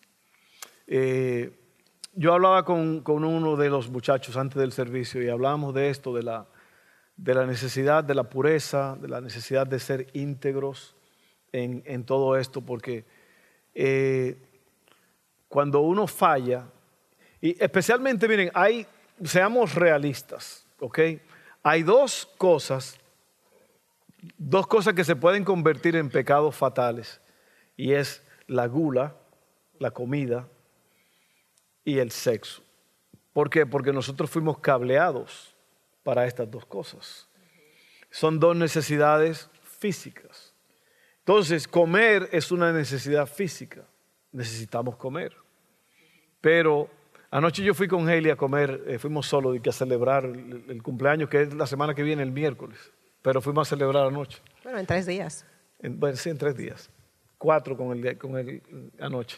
Eh, yo hablaba con, uno de los muchachos antes del servicio y hablábamos de esto, de la, de la necesidad de la pureza, de la necesidad de ser íntegros en, todo esto, porque eh, cuando uno falla, y especialmente, miren, hay, seamos realistas, ¿ok? Hay dos cosas, dos cosas que se pueden convertir en pecados fatales, y es la gula, la comida y el sexo. ¿Por qué? Porque nosotros fuimos cableados para estas dos cosas. Son dos necesidades físicas. Entonces, comer es una necesidad física. Necesitamos comer. Pero Anoche yo fui con Haley a comer, eh, fuimos solos y que a celebrar el, el cumpleaños, que es la semana que viene, el miércoles. Pero fuimos a celebrar anoche. Bueno, en tres días. En, bueno, sí, en tres días. Cuatro con el, con el anoche.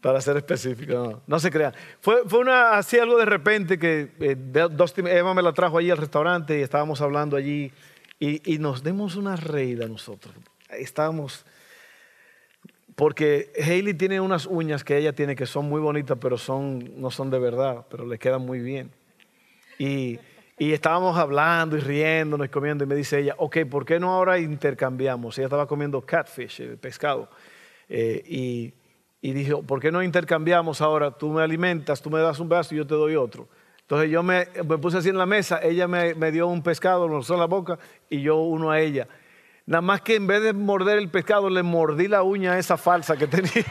Para ser específico, no, no se crean. Fue, fue una, así algo de repente que eh, Dustin- Eva me la trajo allí al restaurante y estábamos hablando allí y, y nos dimos una reída nosotros. Estábamos, porque Hailey tiene unas uñas que ella tiene que son muy bonitas, pero son, no son de verdad, pero le quedan muy bien. Y, y estábamos hablando y riéndonos y comiendo y me dice ella, ok, ¿por qué no ahora intercambiamos? Ella estaba comiendo catfish, el pescado. Eh, y, y dije, ¿por qué no intercambiamos ahora? Tú me alimentas, tú me das un brazo y yo te doy otro. Entonces yo me, me puse así en la mesa, ella me, me dio un pescado, lo usó en la boca y yo uno a ella. Nada más que en vez de morder el pescado, le mordí la uña esa falsa que tenía.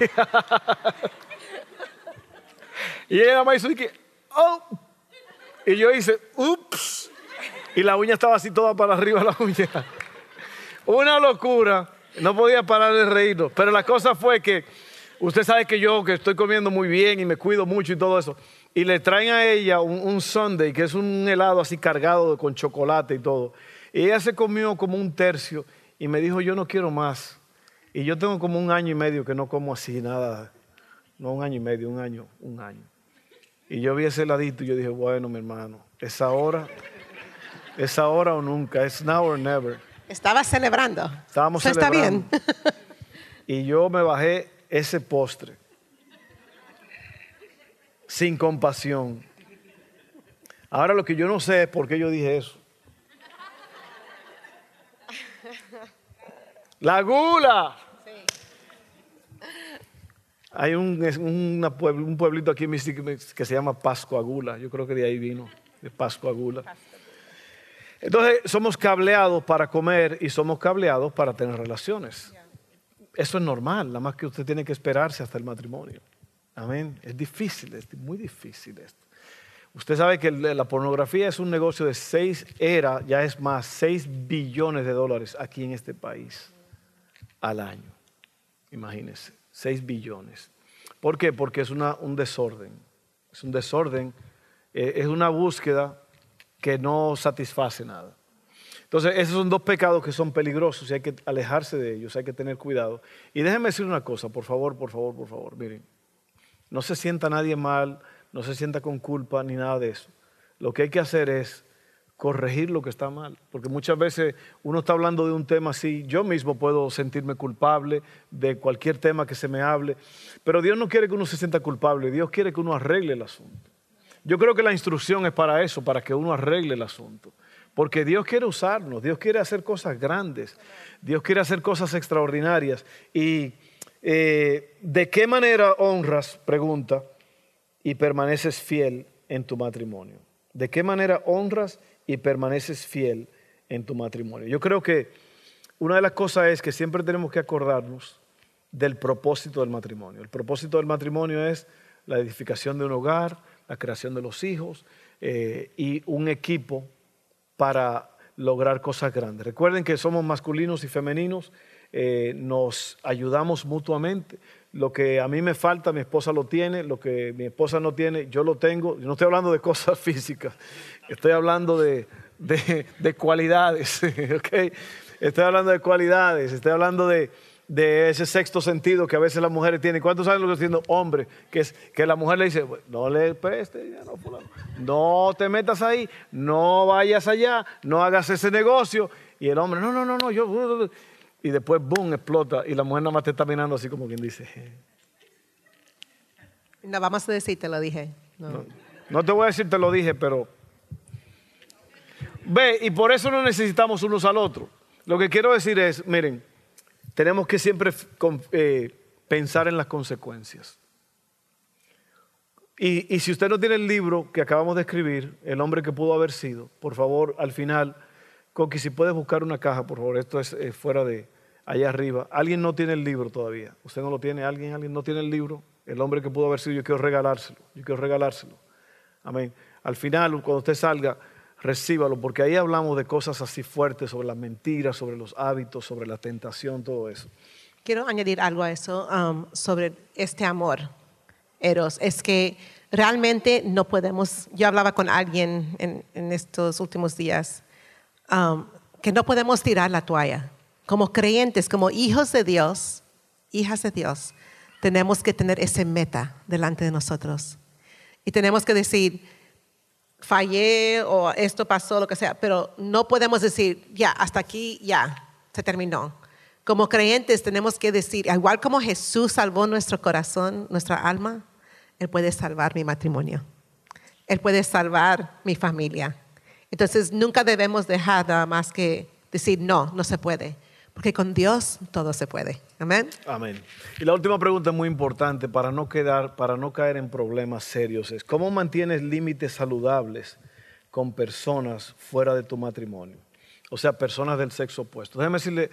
y ella nada más hizo que, oh, y yo hice, ups. Y la uña estaba así toda para arriba, la uña. Una locura. No podía parar de reírnos. Pero la cosa fue que usted sabe que yo, que estoy comiendo muy bien y me cuido mucho y todo eso. Y le traen a ella un, un sundae, que es un helado así cargado con chocolate y todo. Y ella se comió como un tercio y me dijo, yo no quiero más. Y yo tengo como un año y medio que no como así nada. No un año y medio, un año, un año. Y yo vi ese heladito y yo dije, bueno, mi hermano, es ahora, es ahora o nunca, es now or never. Estaba celebrando. Estábamos Eso está celebrando. bien. Y yo me bajé ese postre sin compasión. Ahora lo que yo no sé es por qué yo dije eso. La gula. Hay un, una un pueblito aquí que se llama Pascua Gula. Yo creo que de ahí vino, de Pascua Gula. Entonces, somos cableados para comer y somos cableados para tener relaciones. Eso es normal, nada más que usted tiene que esperarse hasta el matrimonio. Amén. Es difícil, es muy difícil esto. Usted sabe que la pornografía es un negocio de seis, era, ya es más, 6 billones de dólares aquí en este país al año. Imagínense, 6 billones. ¿Por qué? Porque es una- un desorden. Es un desorden, eh, es una búsqueda que no satisface nada. Entonces, esos son dos pecados que son peligrosos y hay que alejarse de ellos, hay que tener cuidado. Y déjenme decir una cosa, por favor, por favor, por favor, miren. No se sienta nadie mal, no se sienta con culpa ni nada de eso. Lo que hay que hacer es corregir lo que está mal, porque muchas veces uno está hablando de un tema así, yo mismo puedo sentirme culpable de cualquier tema que se me hable, pero Dios no quiere que uno se sienta culpable, Dios quiere que uno arregle el asunto. Yo creo que la instrucción es para eso, para que uno arregle el asunto. Porque Dios quiere usarnos, Dios quiere hacer cosas grandes, Dios quiere hacer cosas extraordinarias. Y eh, ¿de qué manera honras, pregunta, y permaneces fiel en tu matrimonio? ¿De qué manera honras y permaneces fiel en tu matrimonio? Yo creo que una de las cosas es que siempre tenemos que acordarnos del propósito del matrimonio. El propósito del matrimonio es la edificación de un hogar, la creación de los hijos eh, y un equipo para lograr cosas grandes. Recuerden que somos masculinos y femeninos, eh, nos ayudamos mutuamente. Lo que a mí me falta, mi esposa lo tiene, lo que mi esposa no tiene, yo lo tengo. Yo no estoy hablando de cosas físicas, estoy hablando de, de- de cualidades, ¿ok? Estoy hablando de cualidades, estoy hablando de, de ese sexto sentido que a veces las mujeres tienen. ¿Cuántos saben lo que estoy diciendo? Hombre, que, es, que la mujer le dice, no le preste dinero, fulano. no te metas ahí, no vayas allá, no hagas ese negocio. Y el hombre, no, no, no, no, yo... Y después, boom, explota. Y la mujer nada más te está mirando así como quien dice, No vamos a decir, te lo dije. No. no, no te voy a decir, te lo dije, pero... Ve, y por eso no necesitamos unos al otro. Lo que quiero decir es, miren, tenemos que siempre eh, pensar en las consecuencias. Y, y si usted no tiene el libro que acabamos de escribir, El hombre que pudo haber sido, por favor, al final, Coqui, si puedes buscar una caja, por favor, esto es eh, fuera de allá arriba. Alguien no tiene el libro todavía. ¿Usted no lo tiene? ¿Alguien, alguien no tiene el libro? El hombre que pudo haber sido, yo quiero regalárselo. Yo quiero regalárselo. Amén. Al final, cuando usted salga, recíbalo, porque ahí hablamos de cosas así fuertes sobre las mentiras, sobre los hábitos, sobre la tentación, todo eso. Quiero añadir algo a eso um, sobre este amor. Eros, es que realmente no podemos, yo hablaba con alguien en, en estos últimos días, um, que no podemos tirar la toalla. Como creyentes, como hijos de Dios, hijas de Dios, tenemos que tener ese meta delante de nosotros. Y tenemos que decir, fallé o esto pasó, lo que sea, pero no podemos decir, ya, hasta aquí, ya, se terminó. Como creyentes tenemos que decir, igual como Jesús salvó nuestro corazón, nuestra alma, Él puede salvar mi matrimonio. Él puede salvar mi familia. Entonces nunca debemos dejar nada más que decir, no, no se puede. Porque con Dios todo se puede. Amén. Amén. Y la última pregunta muy importante para no, quedar, para no caer en problemas serios es, ¿cómo mantienes límites saludables con personas fuera de tu matrimonio? O sea, personas del sexo opuesto. Déjeme decirle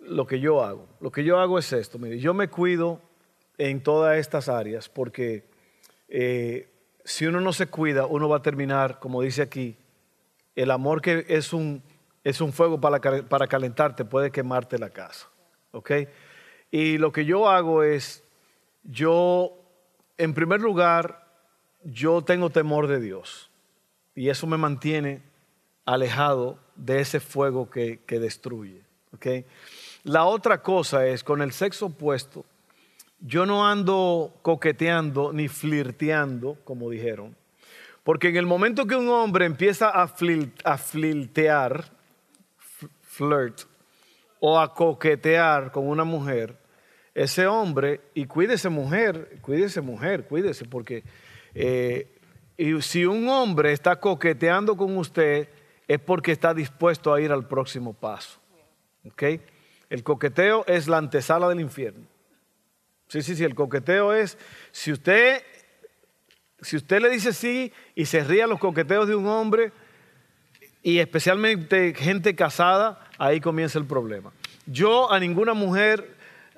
lo que yo hago. Lo que yo hago es esto. Mire, yo me cuido en todas estas áreas porque eh, si uno no se cuida, uno va a terminar, como dice aquí, el amor que es un es un fuego para, para calentarte, puede quemarte la casa. ¿Ok? Y lo que yo hago es, yo, en primer lugar, yo tengo temor de Dios. Y eso me mantiene alejado de ese fuego que, que destruye. ¿Ok? La otra cosa es, con el sexo opuesto, yo no ando coqueteando ni flirteando, como dijeron. Porque en el momento que un hombre empieza a, flirtear, flirt o a coquetear con una mujer, ese hombre, y cuídese mujer, cuídese mujer, cuídese, porque eh, si un hombre está coqueteando con usted, es porque está dispuesto a ir al próximo paso. ¿Ok? El coqueteo es la antesala del infierno. Sí, sí, sí, el coqueteo es, si usted, si usted le dice sí y se ríe a los coqueteos de un hombre, y especialmente gente casada, ahí comienza el problema. Yo a ninguna mujer,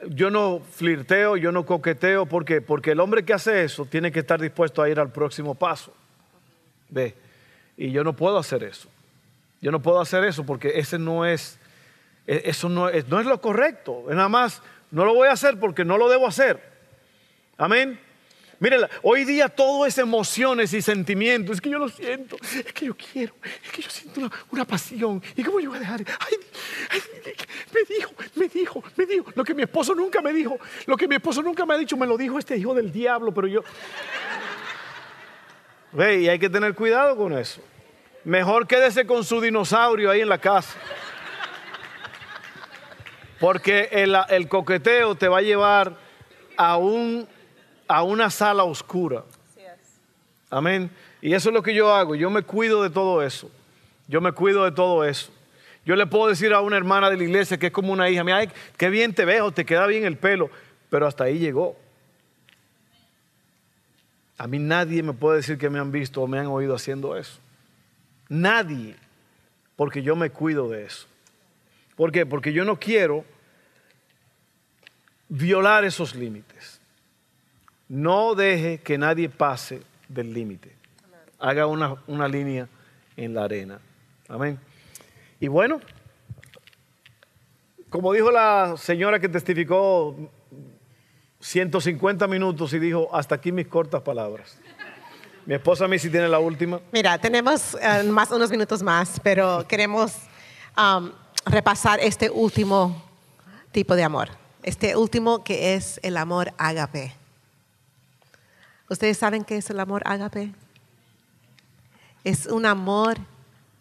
yo no flirteo, yo no coqueteo, ¿por qué? Porque el hombre que hace eso tiene que estar dispuesto a ir al próximo paso. ¿Ve? Y yo no puedo hacer eso. Yo no puedo hacer eso porque ese no es, e, eso no es, no es lo correcto. Nada más, no lo voy a hacer porque no lo debo hacer. Amén. Mire, hoy día todo es emociones y sentimientos. Es que yo lo siento, es que yo quiero, es que yo siento una, pasión. ¿Y cómo yo voy a dejar? Ay, me dijo, me dijo, me dijo. Lo que mi esposo nunca me dijo, lo que mi esposo nunca me ha dicho, me lo dijo este hijo del diablo, pero yo... Ve, y hay que tener cuidado con eso. Mejor quédese con su dinosaurio ahí en la casa. Porque el coqueteo te va a llevar a un a una sala oscura. Amén. Y eso es lo que yo hago. Yo me cuido de todo eso. Yo me cuido de todo eso. Yo le puedo decir a una hermana de la iglesia que es como una hija, mira, qué bien te veo, te queda bien el pelo, pero hasta ahí llegó. A mí nadie me puede decir que me han visto o me han oído haciendo eso. Nadie, porque yo me cuido de eso. ¿Por qué? Porque yo no quiero violar esos límites. No deje que nadie pase del límite. Haga una, una, línea en la arena. Amén. Y bueno, como dijo la señora que testificó 150 minutos y dijo, hasta aquí mis cortas palabras. Mi esposa a mí sí tiene la última. Mira, tenemos uh, más unos minutos más, pero queremos um, repasar este último tipo de amor. Este último que es el amor ágape. ¿Ustedes saben qué es el amor ágape? Es un amor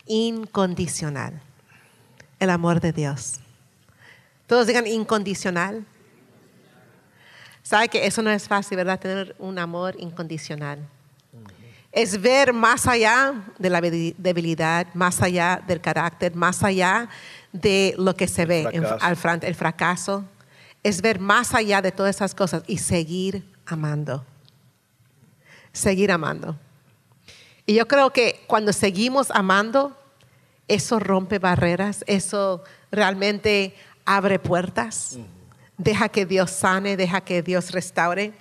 incondicional. El amor de Dios. Todos digan incondicional. ¿Sabe que eso no es fácil, verdad? Tener un amor incondicional. Es ver más allá de la debilidad, más allá del carácter, más allá de lo que se ve al frente, el fracaso. Es ver más allá de todas esas cosas y seguir amando seguir amando. Y yo creo que cuando seguimos amando, eso rompe barreras, eso realmente abre puertas, deja que Dios sane, deja que Dios restaure.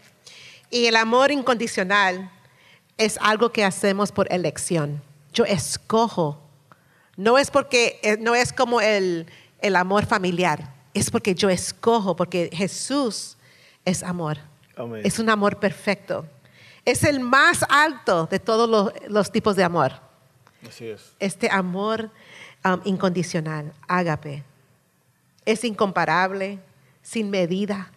Y el amor incondicional es algo que hacemos por elección. Yo escojo. No es porque, eh, no es como el, el amor familiar, es porque yo escojo, porque Jesús es amor. Amén. Es un amor perfecto. Es el más alto de todos los, los tipos de amor. Así es. Este amor um, incondicional, ágape, es incomparable, sin medida.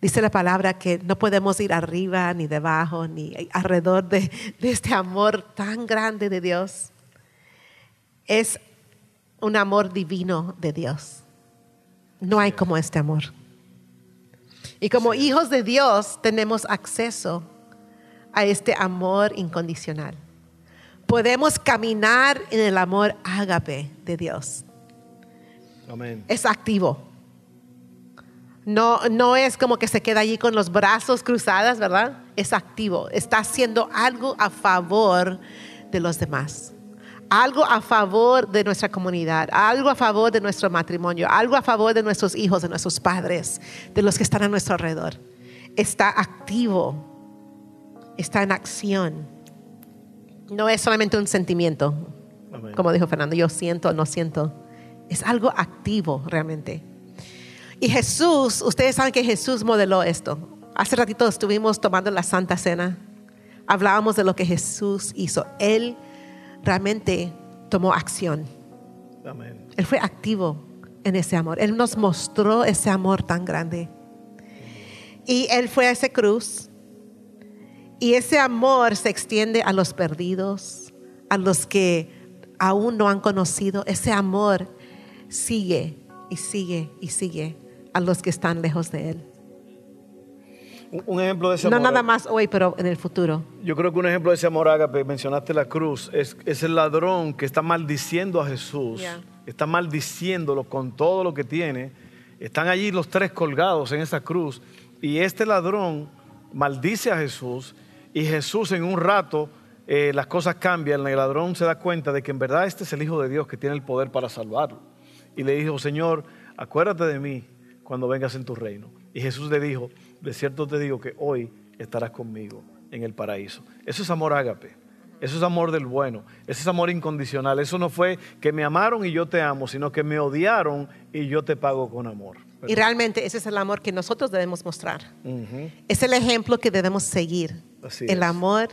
Dice la palabra que no podemos ir arriba ni debajo ni alrededor de, de este amor tan grande de Dios. Es un amor divino de Dios. No hay como este amor. Y como hijos de Dios tenemos acceso a este amor incondicional. Podemos caminar en el amor ágape de Dios. Amén. Es activo. No, no es como que se queda allí con los brazos cruzados, ¿verdad? Es activo. Está haciendo algo a favor de los demás. Algo a favor de nuestra comunidad, algo a favor de nuestro matrimonio, algo a favor de nuestros hijos, de nuestros padres, de los que están a nuestro alrededor. Está activo, está en acción. No es solamente un sentimiento, Amén. como dijo Fernando, yo siento, no siento. Es algo activo realmente. Y Jesús, ustedes saben que Jesús modeló esto. Hace ratito estuvimos tomando la Santa Cena. Hablábamos de lo que Jesús hizo. Él realmente tomó acción. Amén. Él fue activo en ese amor. Él nos mostró ese amor tan grande. Y Él fue a esa cruz. Y ese amor se extiende a los perdidos, a los que aún no han conocido. Ese amor sigue y sigue y sigue a los que están lejos de Él. Un- ejemplo de ese No amor. nada más hoy, pero en el futuro. Yo creo que un ejemplo de ese amor ágape, mencionaste la cruz, es, es el ladrón que está maldiciendo a Jesús, Yeah. está maldiciéndolo con todo lo que tiene. Están allí los tres colgados en esa cruz y este ladrón maldice a Jesús y Jesús en un rato eh, las cosas cambian, el ladrón se da cuenta de que en verdad este es el Hijo de Dios que tiene el poder para salvarlo. Y le dijo, Señor, acuérdate de mí cuando vengas en tu reino. Y Jesús le dijo, de cierto te digo que hoy estarás conmigo en el paraíso. Eso es amor ágape. Eso es amor del bueno. Eso es amor incondicional. Eso no fue que me amaron y yo te amo, sino que me odiaron y yo te pago con amor. Y realmente ese es el amor que nosotros debemos mostrar. Es el ejemplo que debemos seguir. Así el es. amor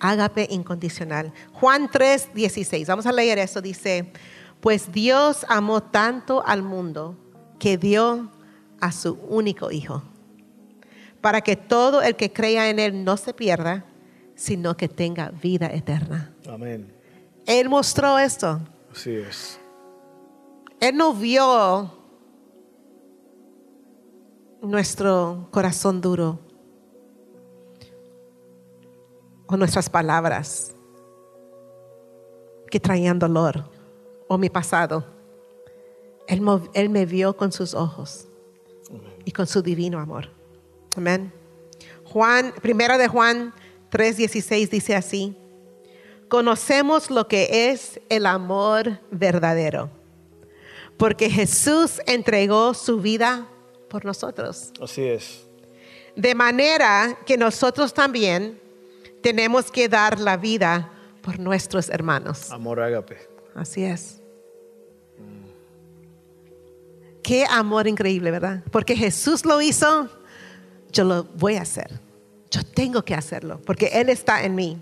ágape incondicional. Juan 3, 16. Vamos a leer eso. Dice, pues Dios amó tanto al mundo que dio a su único hijo, para que todo el que crea en él no se pierda, sino que tenga vida eterna. Amén. Él mostró esto. Así es. Él no vio nuestro corazón duro o nuestras palabras que traían dolor o mi pasado. Él, él me vio con sus ojos y con su divino amor. Amén. Juan, primero de Juan 3:16 dice así: Conocemos lo que es el amor verdadero, porque Jesús entregó su vida por nosotros. Así es. De manera que nosotros también tenemos que dar la vida por nuestros hermanos. Amor ágape. Así es. Qué amor increíble, ¿verdad? Porque Jesús lo hizo, yo lo voy a hacer. Yo tengo que hacerlo, porque Él está en mí.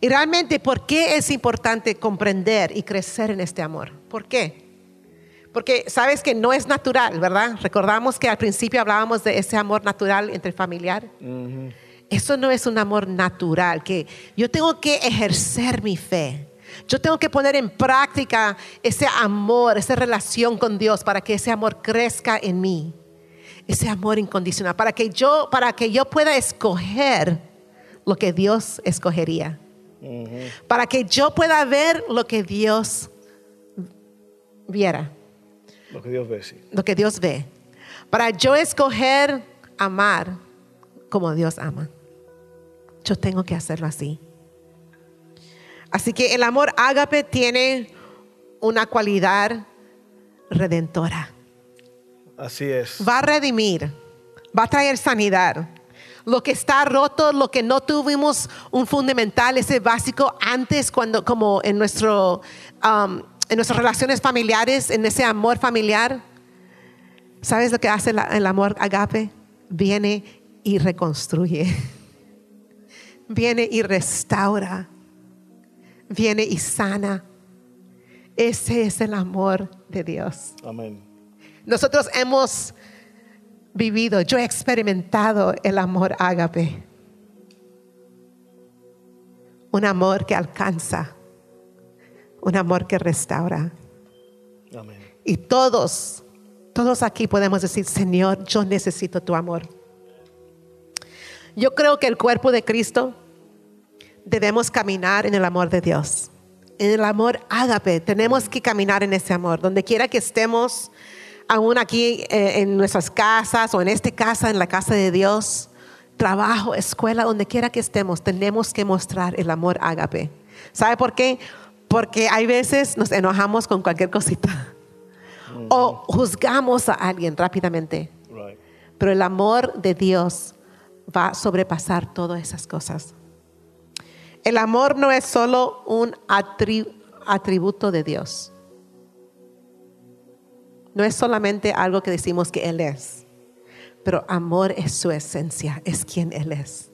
Y realmente, ¿por qué es importante comprender y crecer en este amor? ¿Por qué? Porque sabes que no es natural, ¿verdad? Recordamos que al principio hablábamos de ese amor natural entre familiar. Ujú. Eso no es un amor natural, que yo tengo que ejercer mi fe. Yo tengo que poner en práctica ese amor, esa relación con Dios para que ese amor crezca en mí. Ese amor incondicional, para que yo, para que yo pueda escoger lo que Dios escogería. Para que yo pueda ver lo que Dios viera Lo que Dios ve, sí. lo que Dios ve. Para yo escoger amar como Dios ama. Yo tengo que hacerlo así. Así que el amor ágape tiene una cualidad redentora. Así es. Va a redimir, va a traer sanidad. Lo que está roto, lo que no tuvimos un fundamental, ese básico antes, cuando, como en, nuestro, um, en nuestras relaciones familiares, en ese amor familiar. ¿Sabes lo que hace la- el amor agape? viene y reconstruye. Viene y restaura. Viene y sana. Ese es el amor de Dios. Amén. Nosotros hemos vivido, yo he experimentado el amor ágape. Un amor que alcanza, un amor que restaura. Amén. Y todos, todos aquí podemos decir, Señor, yo necesito tu amor. Yo creo que el cuerpo de Cristo debemos caminar en el amor de Dios. En el amor ágape, tenemos que caminar en ese amor. Donde quiera que estemos, aún aquí eh, en nuestras casas o en esta casa, en la casa de Dios, trabajo, escuela, donde quiera que estemos, tenemos que mostrar el amor ágape. ¿Sabe por qué? Porque hay veces nos enojamos con cualquier cosita o juzgamos a alguien rápidamente. Right. Pero el amor de Dios va a sobrepasar todas esas cosas. El amor no es solo un atri- atributo de Dios. No es solamente algo que decimos que Él es. Pero amor es su esencia, es quien Él es.